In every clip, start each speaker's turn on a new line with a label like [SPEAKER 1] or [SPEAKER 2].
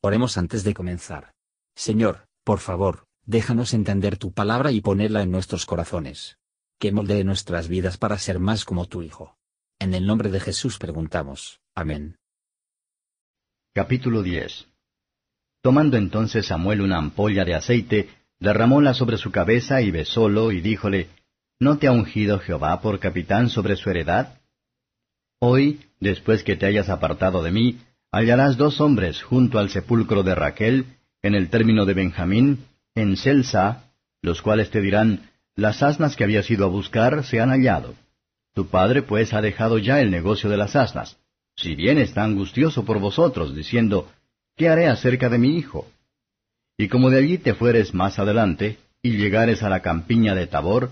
[SPEAKER 1] Oremos antes de comenzar. Señor, por favor, déjanos entender tu palabra y ponerla en nuestros corazones. Que moldee nuestras vidas para ser más como tu Hijo. En el nombre de Jesús preguntamos. Amén.
[SPEAKER 2] Capítulo 10 Tomando entonces Samuel una ampolla de aceite, derramóla sobre su cabeza y besólo y díjole, ¿No te ha ungido Jehová por capitán sobre su heredad? Hoy, después que te hayas apartado de mí, hallarás dos hombres junto al sepulcro de Raquel, en el término de Benjamín, en Selsa, los cuales te dirán, las asnas que habías ido a buscar se han hallado. Tu padre pues ha dejado ya el negocio de las asnas. Si bien está angustioso por vosotros, diciendo, ¿qué haré acerca de mi hijo? Y como de allí te fueres más adelante, y llegares a la campiña de Tabor,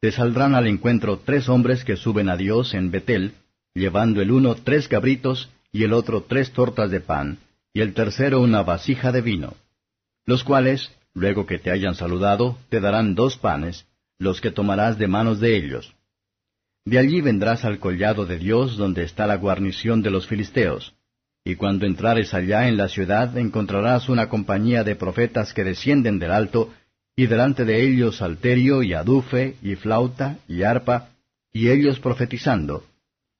[SPEAKER 2] te saldrán al encuentro tres hombres que suben a Dios en Betel, llevando el uno tres cabritos y el otro tres tortas de pan, y el tercero una vasija de vino, los cuales, luego que te hayan saludado, te darán dos panes, los que tomarás de manos de ellos. De allí vendrás al collado de Dios donde está la guarnición de los filisteos, y cuando entrares allá en la ciudad encontrarás una compañía de profetas que descienden del alto, y delante de ellos salterio y adufe y flauta y arpa, y ellos profetizando.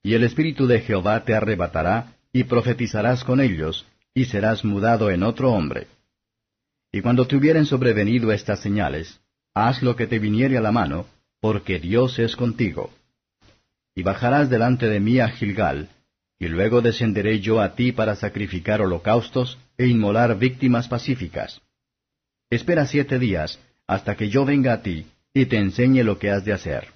[SPEAKER 2] Y el Espíritu de Jehová te arrebatará, y profetizarás con ellos, y serás mudado en otro hombre. Y cuando te hubieren sobrevenido estas señales, haz lo que te viniere a la mano, porque Dios es contigo. Y bajarás delante de mí a Gilgal, y luego descenderé yo a ti para sacrificar holocaustos e inmolar víctimas pacíficas. Espera siete días, hasta que yo venga a ti, y te enseñe lo que has de hacer.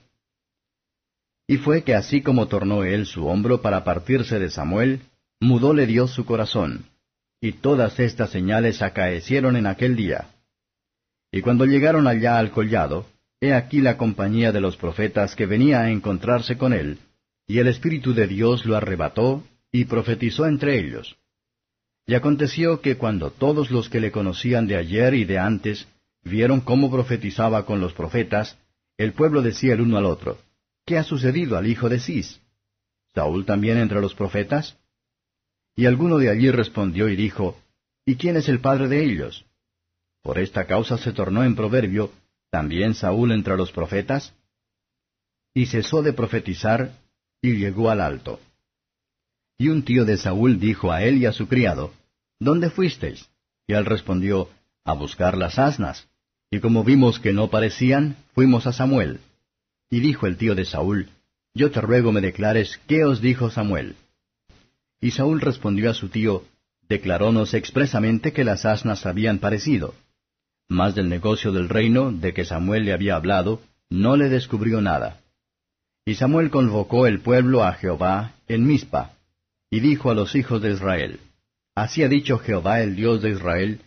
[SPEAKER 2] Y fue que así como tornó él su hombro para partirse de Samuel, mudóle Dios su corazón, y todas estas señales acaecieron en aquel día. Y cuando llegaron allá al collado, he aquí la compañía de los profetas que venía a encontrarse con él, y el Espíritu de Dios lo arrebató, y profetizó entre ellos. Y aconteció que cuando todos los que le conocían de ayer y de antes vieron cómo profetizaba con los profetas, el pueblo decía el uno al otro, ¿Qué ha sucedido al hijo de Cis? ¿Saúl también entre los profetas? Y alguno de allí respondió y dijo, ¿Y quién es el padre de ellos? Por esta causa se tornó en proverbio, ¿también Saúl entre los profetas? Y cesó de profetizar, y llegó al alto. Y un tío de Saúl dijo a él y a su criado, ¿Dónde fuisteis? Y él respondió, A buscar las asnas. Y como vimos que no parecían, fuimos a Samuel. Y dijo el tío de Saúl, Yo te ruego me declares qué os dijo Samuel. Y Saúl respondió a su tío, Declarónos expresamente que las asnas habían parecido. Mas del negocio del reino, de que Samuel le había hablado, no le descubrió nada. Y Samuel convocó el pueblo a Jehová en Mizpa, y dijo a los hijos de Israel, Así ha dicho Jehová el Dios de Israel,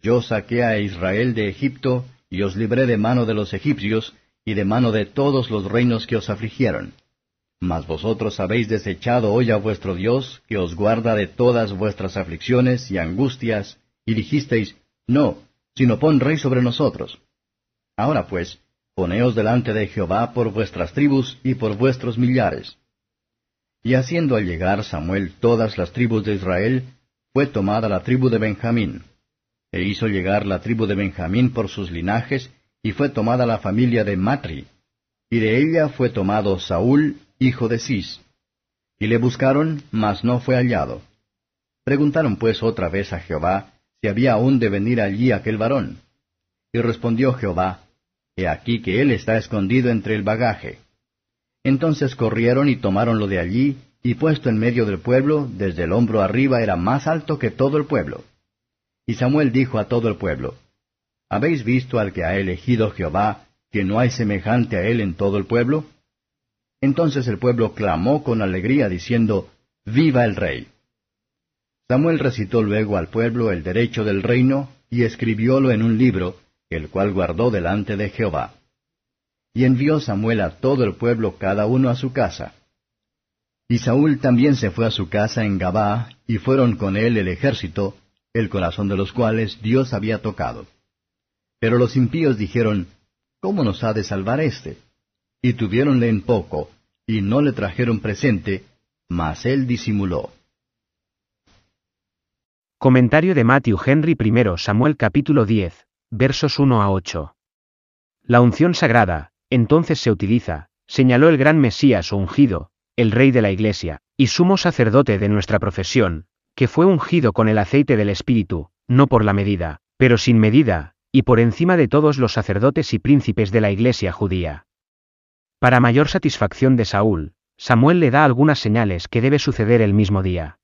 [SPEAKER 2] Yo saqué a Israel de Egipto, y os libré de mano de los egipcios, y de mano de todos los reinos que os afligieron. Mas vosotros habéis desechado hoy a vuestro Dios, que os guarda de todas vuestras aflicciones y angustias, y dijisteis, No, sino pon rey sobre nosotros. Ahora pues, poneos delante de Jehová por vuestras tribus y por vuestros millares. Y haciendo al llegar Samuel todas las tribus de Israel, fue tomada la tribu de Benjamín. E hizo llegar la tribu de Benjamín por sus linajes, y fue tomada la familia de Matri. Y de ella fue tomado Saúl hijo de Cis. Y le buscaron, mas no fue hallado. Preguntaron pues otra vez a Jehová si había aún de venir allí aquel varón. Y respondió Jehová, He aquí que él está escondido entre el bagaje. Entonces corrieron y tomaronlo de allí, y puesto en medio del pueblo, desde el hombro arriba era más alto que todo el pueblo. Y Samuel dijo a todo el pueblo, ¿Habéis visto al que ha elegido Jehová, que no hay semejante a él en todo el pueblo? Entonces el pueblo clamó con alegría diciendo, Viva el rey. Samuel recitó luego al pueblo el derecho del reino y escribiólo en un libro, el cual guardó delante de Jehová. Y envió Samuel a todo el pueblo cada uno a su casa. Y Saúl también se fue a su casa en Gabá, y fueron con él el ejército, el corazón de los cuales Dios había tocado. Pero los impíos dijeron, ¿Cómo nos ha de salvar éste? y tuviéronle en poco, y no le trajeron presente, mas él disimuló.
[SPEAKER 3] Comentario de Matthew Henry I Samuel capítulo 10, versos 1 a 8. La unción sagrada, entonces se utiliza, señaló el gran Mesías o ungido, el rey de la Iglesia, y sumo sacerdote de nuestra profesión, que fue ungido con el aceite del Espíritu, no por la medida, pero sin medida, y por encima de todos los sacerdotes y príncipes de la Iglesia judía. Para mayor satisfacción de Saúl, Samuel le da algunas señales que debe suceder el mismo día.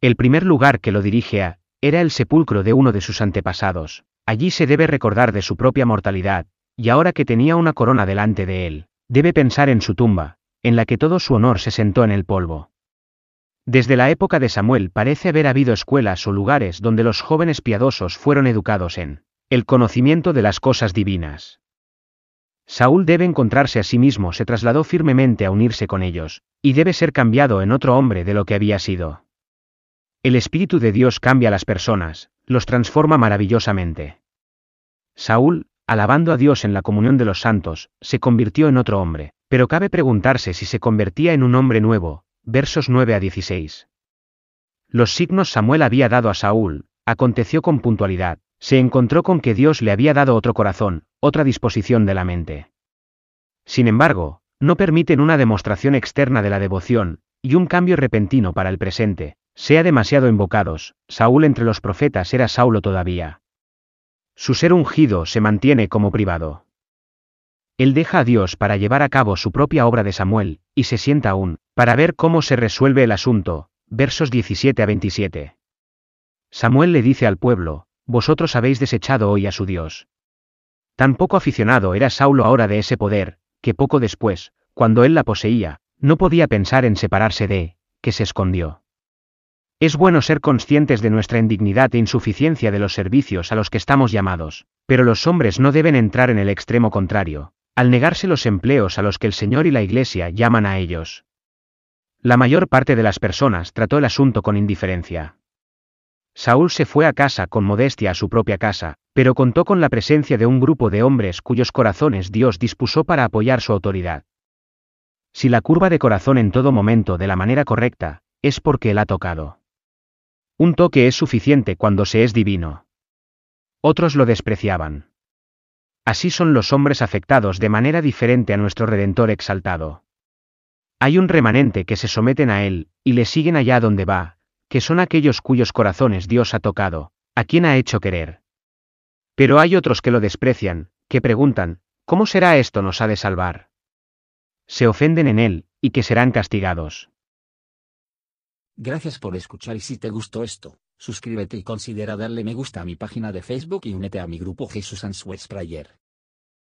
[SPEAKER 3] El primer lugar que lo dirige a, era el sepulcro de uno de sus antepasados, allí se debe recordar de su propia mortalidad, y ahora que tenía una corona delante de él, debe pensar en su tumba, en la que todo su honor se sentó en el polvo. Desde la época de Samuel parece haber habido escuelas o lugares donde los jóvenes piadosos fueron educados en el conocimiento de las cosas divinas. Saúl debe encontrarse a sí mismo, se trasladó firmemente a unirse con ellos, y debe ser cambiado en otro hombre de lo que había sido. El Espíritu de Dios cambia a las personas, los transforma maravillosamente. Saúl, alabando a Dios en la comunión de los santos, se convirtió en otro hombre, pero cabe preguntarse si se convertía en un hombre nuevo, versos 9 a 16. Los signos Samuel había dado a Saúl, aconteció con puntualidad, se encontró con que Dios le había dado otro corazón, otra disposición de la mente. Sin embargo, no permiten una demostración externa de la devoción, y un cambio repentino para el presente, sea demasiado invocados, Saúl entre los profetas era Saulo todavía. Su ser ungido se mantiene como privado. Él deja a Dios para llevar a cabo su propia obra de Samuel, y se sienta aún, para ver cómo se resuelve el asunto, versos 17 a 27. Samuel le dice al pueblo, Vosotros habéis desechado hoy a su Dios. Tan poco aficionado era Saulo ahora de ese poder, que poco después, cuando él la poseía, no podía pensar en separarse de, que se escondió. Es bueno ser conscientes de nuestra indignidad e insuficiencia de los servicios a los que estamos llamados, pero los hombres no deben entrar en el extremo contrario, al negarse los empleos a los que el Señor y la Iglesia llaman a ellos. La mayor parte de las personas trató el asunto con indiferencia. Saúl se fue a casa con modestia a su propia casa, pero contó con la presencia de un grupo de hombres cuyos corazones Dios dispuso para apoyar su autoridad. Si la curva de corazón en todo momento de la manera correcta, es porque Él ha tocado. Un toque es suficiente cuando se es divino. Otros lo despreciaban. Así son los hombres afectados de manera diferente a nuestro Redentor exaltado. Hay un remanente que se someten a Él, y le siguen allá donde va, que son aquellos cuyos corazones Dios ha tocado, a quien ha hecho querer. Pero hay otros que lo desprecian, que preguntan, ¿cómo será esto nos ha de salvar? Se ofenden en Él, y que serán castigados.
[SPEAKER 1] Gracias por escuchar y si te gustó esto, suscríbete y considera darle me gusta a mi página de Facebook y únete a mi grupo Jesús Answers Prayer.